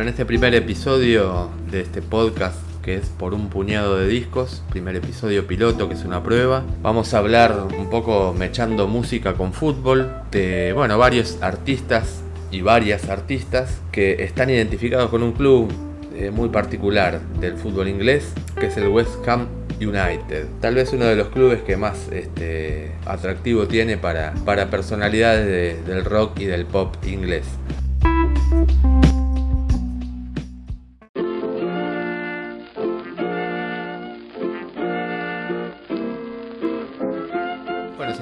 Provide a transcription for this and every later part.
En este primer episodio de este podcast que es por un puñado de discos, primer episodio piloto que es una prueba. Vamos a hablar un poco mechando música con fútbol de, bueno, varios artistas y varias artistas que están identificados con un club eh, muy particular del fútbol inglés, que es el West Ham United. Tal vez uno de los clubes que más este, atractivo tiene para, para personalidades del rock y del pop inglés.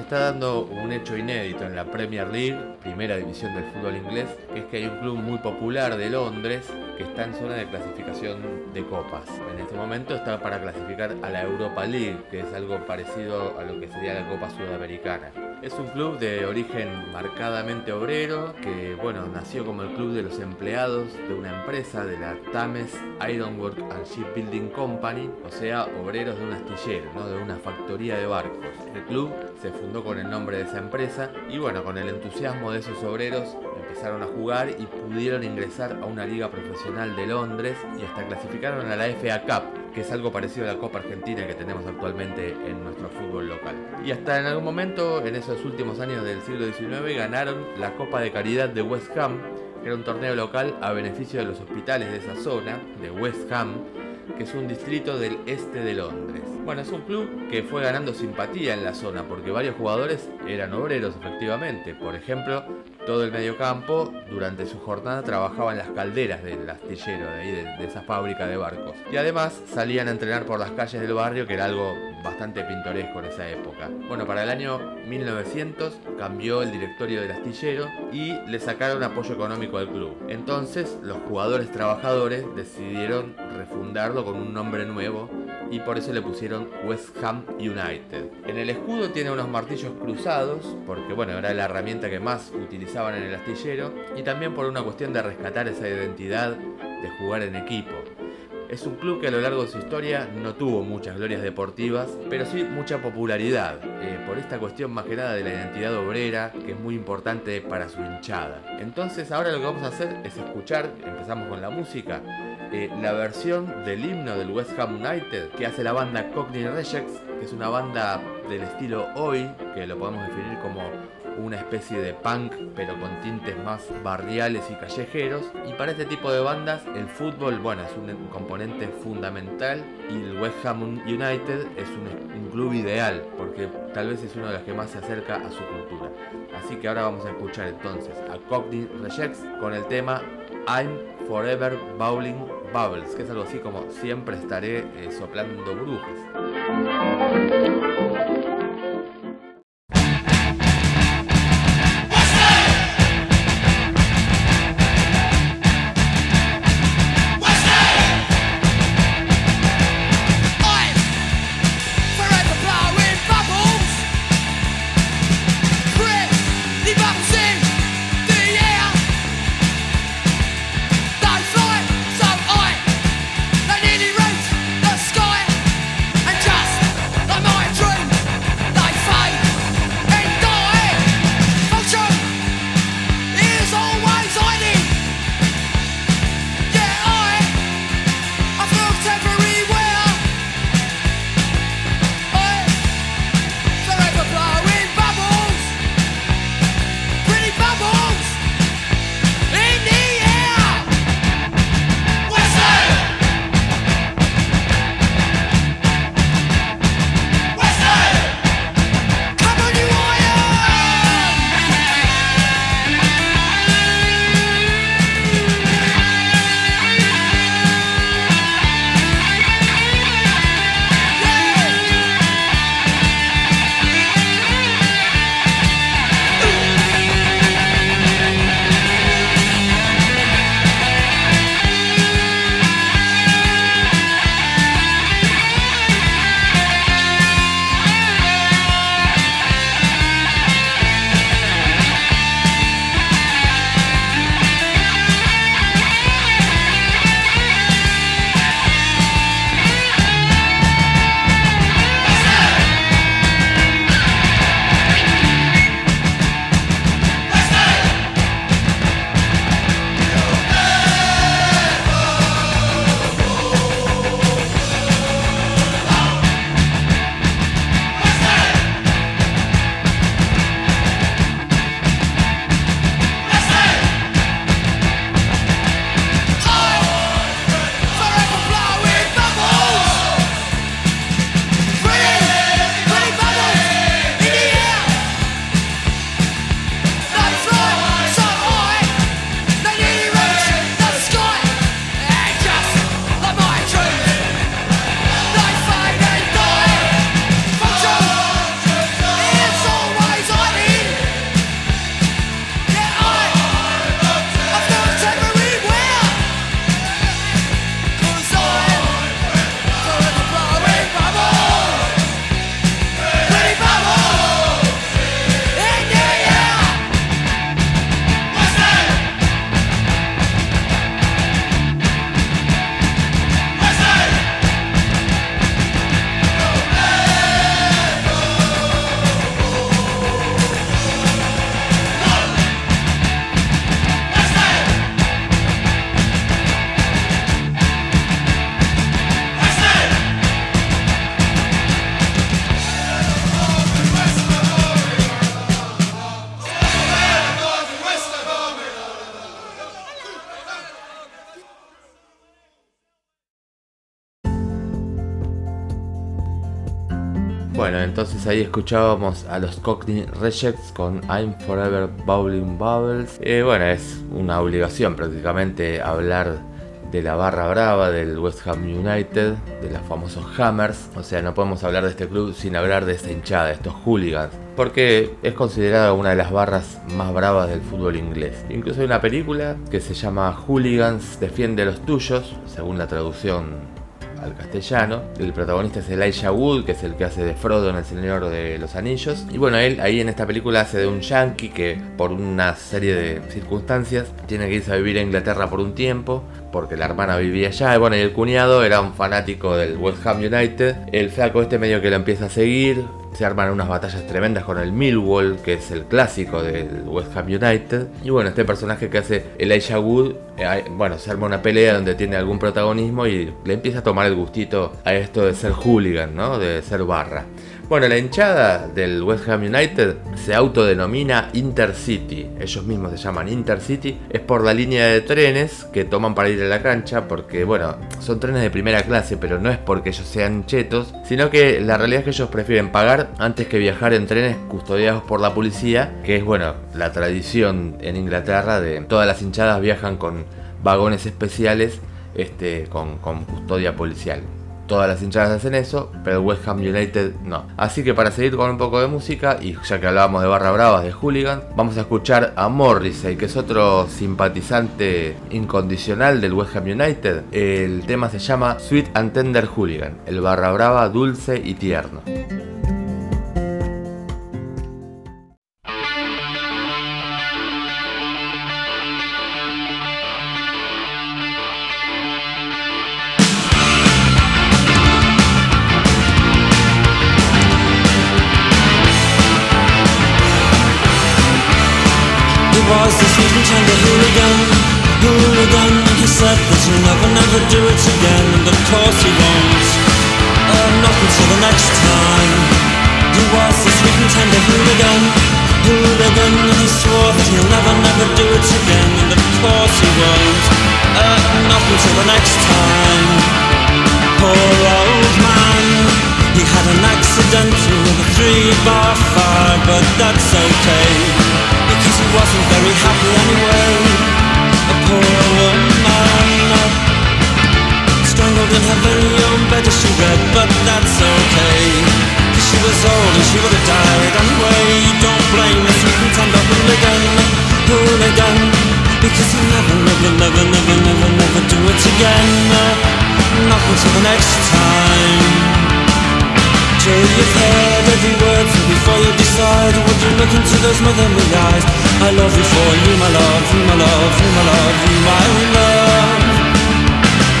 Está dando un hecho inédito en la Premier League, primera división del fútbol inglés, que es que hay un club muy popular de Londres que está en zona de clasificación de copas. En este momento está para clasificar a la Europa League, que es algo parecido a lo que sería la Copa Sudamericana. Es un club de origen marcadamente obrero, que bueno, nació como el club de los empleados de una empresa de la Thames Ironwork and Shipbuilding Company, o sea, obreros de un astillero, ¿no? de una factoría de barcos. El club se fundó con el nombre de esa empresa y bueno, con el entusiasmo de esos obreros empezaron a jugar y pudieron ingresar a una liga profesional de Londres y hasta clasificaron a la FA Cup, que es algo parecido a la Copa Argentina que tenemos actualmente en nuestro fútbol local. Y hasta en algún momento, en esos últimos años del siglo XIX, ganaron la Copa de Caridad de West Ham, que era un torneo local a beneficio de los hospitales de esa zona, de West Ham, que es un distrito del este de Londres. Bueno, es un club que fue ganando simpatía en la zona porque varios jugadores eran obreros efectivamente. Por ejemplo, todo el mediocampo durante su jornada trabajaba en las calderas del astillero de ahí, de, esa fábrica de barcos. Y además salían a entrenar por las calles del barrio, que era algo bastante pintoresco en esa época. Bueno, para el año 1900 cambió el directorio del astillero y le sacaron apoyo económico al club. Entonces los jugadores trabajadores decidieron refundarlo con un nombre nuevo y por eso le pusieron West Ham United. En el escudo tiene unos martillos cruzados, porque bueno, era la herramienta que más utilizaban en el astillero, y también por una cuestión de rescatar esa identidad de jugar en equipo. Es un club que a lo largo de su historia no tuvo muchas glorias deportivas, pero sí mucha popularidad, eh, por esta cuestión más que nada de la identidad obrera, que es muy importante para su hinchada. Entonces ahora lo que vamos a hacer es escuchar, empezamos con la música, eh, la versión del himno del West Ham United que hace la banda Cockney Rejects, que es una banda del estilo hoy, que lo podemos definir como una especie de punk pero con tintes más barriales y callejeros. Y para este tipo de bandas el fútbol, bueno, es un componente fundamental y el West Ham United es un, un club ideal porque tal vez es uno de los que más se acerca a su cultura. Así que ahora vamos a escuchar entonces a Cockney Rejects con el tema I'm Forever Bowling Bubbles, que es algo así como siempre estaré eh, soplando brujas. Entonces ahí escuchábamos a los Cockney Rejects con I'm Forever Bowling Bubbles. Eh, bueno, es una obligación prácticamente hablar de la barra brava del West Ham United, de los famosos Hammers. O sea, no podemos hablar de este club sin hablar de esta hinchada, estos hooligans. Porque es considerada una de las barras más bravas del fútbol inglés. Incluso hay una película que se llama Hooligans Defiende a los Tuyos, según la traducción al castellano. El protagonista es Elijah Wood, que es el que hace de Frodo en El Señor de los Anillos. Y bueno, él ahí en esta película hace de un yankee que por una serie de circunstancias tiene que irse a vivir a Inglaterra por un tiempo, porque la hermana vivía allá. Y bueno, y el cuñado era un fanático del West Ham United. El flaco este medio que lo empieza a seguir, se arman unas batallas tremendas con el Millwall, que es el clásico del West Ham United. Y bueno, este personaje que hace Elijah Wood, eh, bueno, se arma una pelea donde tiene algún protagonismo y le empieza a tomar el gustito a esto de ser hooligan, ¿no? De ser barra. Bueno, la hinchada del West Ham United se autodenomina Intercity. Ellos mismos se llaman Intercity. Es por la línea de trenes que toman para ir a la cancha. Porque, bueno, son trenes de primera clase, pero no es porque ellos sean chetos. Sino que la realidad es que ellos prefieren pagar antes que viajar en trenes custodiados por la policía. Que es, bueno, la tradición en Inglaterra de todas las hinchadas viajan con vagones especiales este, con, con custodia policial. Todas las hinchadas hacen eso, pero West Ham United no. Así que para seguir con un poco de música, y ya que hablábamos de barra bravas, de hooligans, vamos a escuchar a Morrissey, que es otro simpatizante incondicional del West Ham United. El tema se llama Sweet and Tender Hooligan, el barra brava dulce y tierno. And tender hooligan, hooligan. He said that he'll never, never do it again, and of course he won't. Uh, not until the next time. He was the sweet and tender hooligan, hooligan. He swore that he'll never, never do it again, and of course he won't. Uh, not until the next time. Poor old man. He had an accident with a three-bar fire, but that's okay because he wasn't very happy she would have died anyway. Don't blame the sweet and tender hooligan, hooligan, because he never, never, never, never, never, never do it again. Not until the next time sure you've heard every word So before you decide Would you look into those motherly eyes I love you for you my love, you my love, you my love, you my love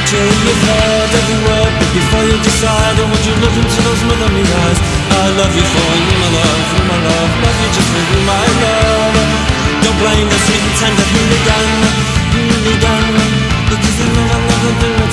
Sure you've heard every word But before you decide Would you look into those motherly eyes. I love you for you my love, you my love. Love you just for you my love. Don't blame the sweet and tender. Hooligan Hooligan Because they never, never do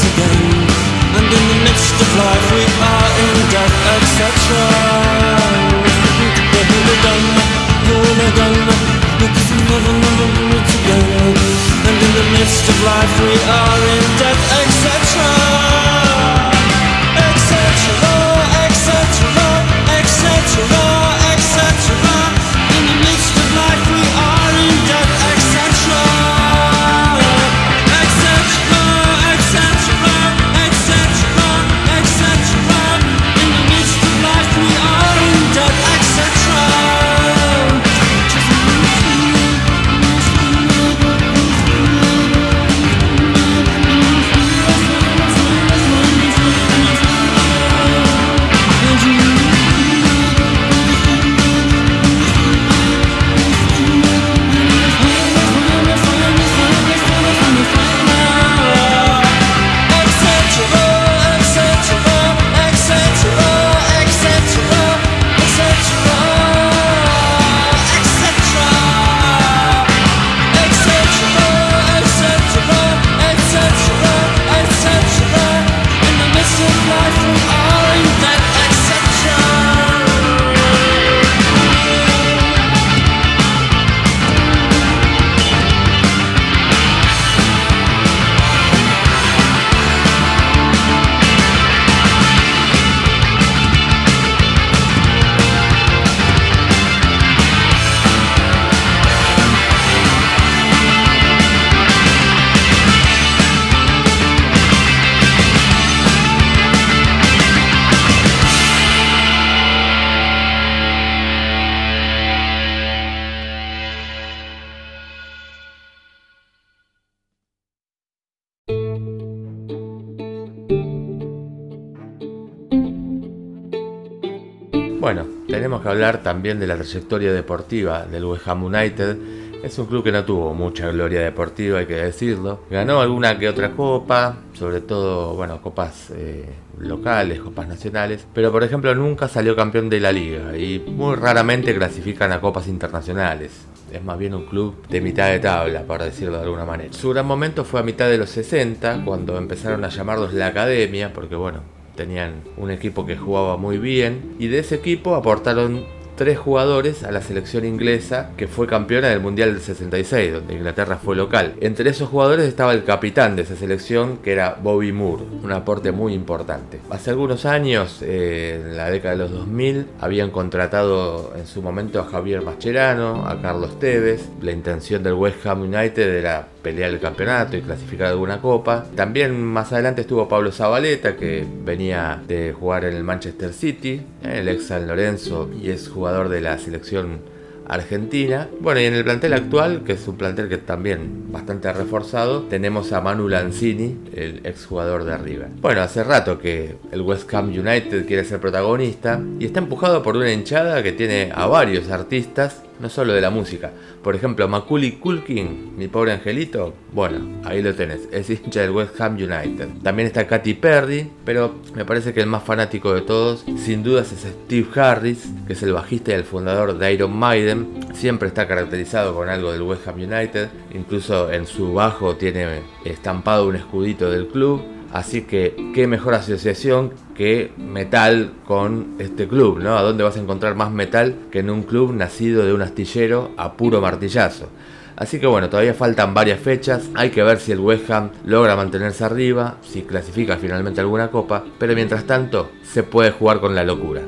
Bueno, tenemos que hablar también de la trayectoria deportiva del West Ham United. Es un club que no tuvo mucha gloria deportiva, hay que decirlo. Ganó alguna que otra copa, sobre todo, bueno, copas eh, locales, copas nacionales. Pero, por ejemplo, nunca salió campeón de la liga y muy raramente clasifican a copas internacionales es más bien un club de mitad de tabla, para decirlo de alguna manera. Su gran momento fue a mitad de los 60, cuando empezaron a llamarlos la academia, porque bueno, tenían un equipo que jugaba muy bien, y de ese equipo aportaron tres jugadores a la selección inglesa que fue campeona del Mundial del 66, donde Inglaterra fue local. Entre esos jugadores estaba el capitán de esa selección, que era Bobby Moore, un aporte muy importante. Hace algunos años, eh, en la década de los 2000, habían contratado en su momento a Javier Mascherano, a Carlos Tevez. La intención del West Ham United era pelear el campeonato y clasificar alguna copa. También más adelante estuvo Pablo Zabaleta, que venía de jugar en el Manchester City, el ex San Lorenzo y es jugador de la selección argentina. Bueno, y en el plantel actual, que es un plantel que también bastante reforzado, tenemos a Manu Lanzini, el exjugador de River. Bueno, hace rato que el West Ham United quiere ser protagonista y está empujado por una hinchada que tiene a varios artistas, no solo de la música. Por ejemplo, Macaulay Culkin, mi pobre angelito, bueno, ahí lo tenés, es hincha del West Ham United. También está Katy Perry, pero me parece que el más fanático de todos, sin dudas, es Steve Harris, que es el bajista y el fundador de Iron Maiden. Siempre está caracterizado con algo del West Ham United, incluso en su bajo tiene estampado un escudito del club. Así que qué mejor asociación que metal con este club, ¿no? ¿A dónde vas a encontrar más metal que en un club nacido de un astillero a puro martillazo? Así que bueno, todavía faltan varias fechas, hay que ver si el West Ham logra mantenerse arriba, si clasifica finalmente alguna copa, pero mientras tanto se puede jugar con la locura.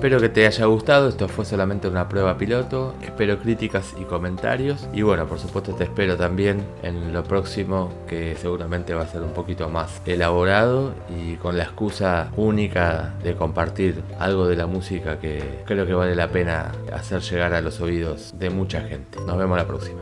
Espero que te haya gustado, esto fue solamente una prueba piloto, espero críticas y comentarios y bueno, por supuesto te espero también en lo próximo que seguramente va a ser un poquito más elaborado y con la excusa única de compartir algo de la música que creo que vale la pena hacer llegar a los oídos de mucha gente. Nos vemos la próxima.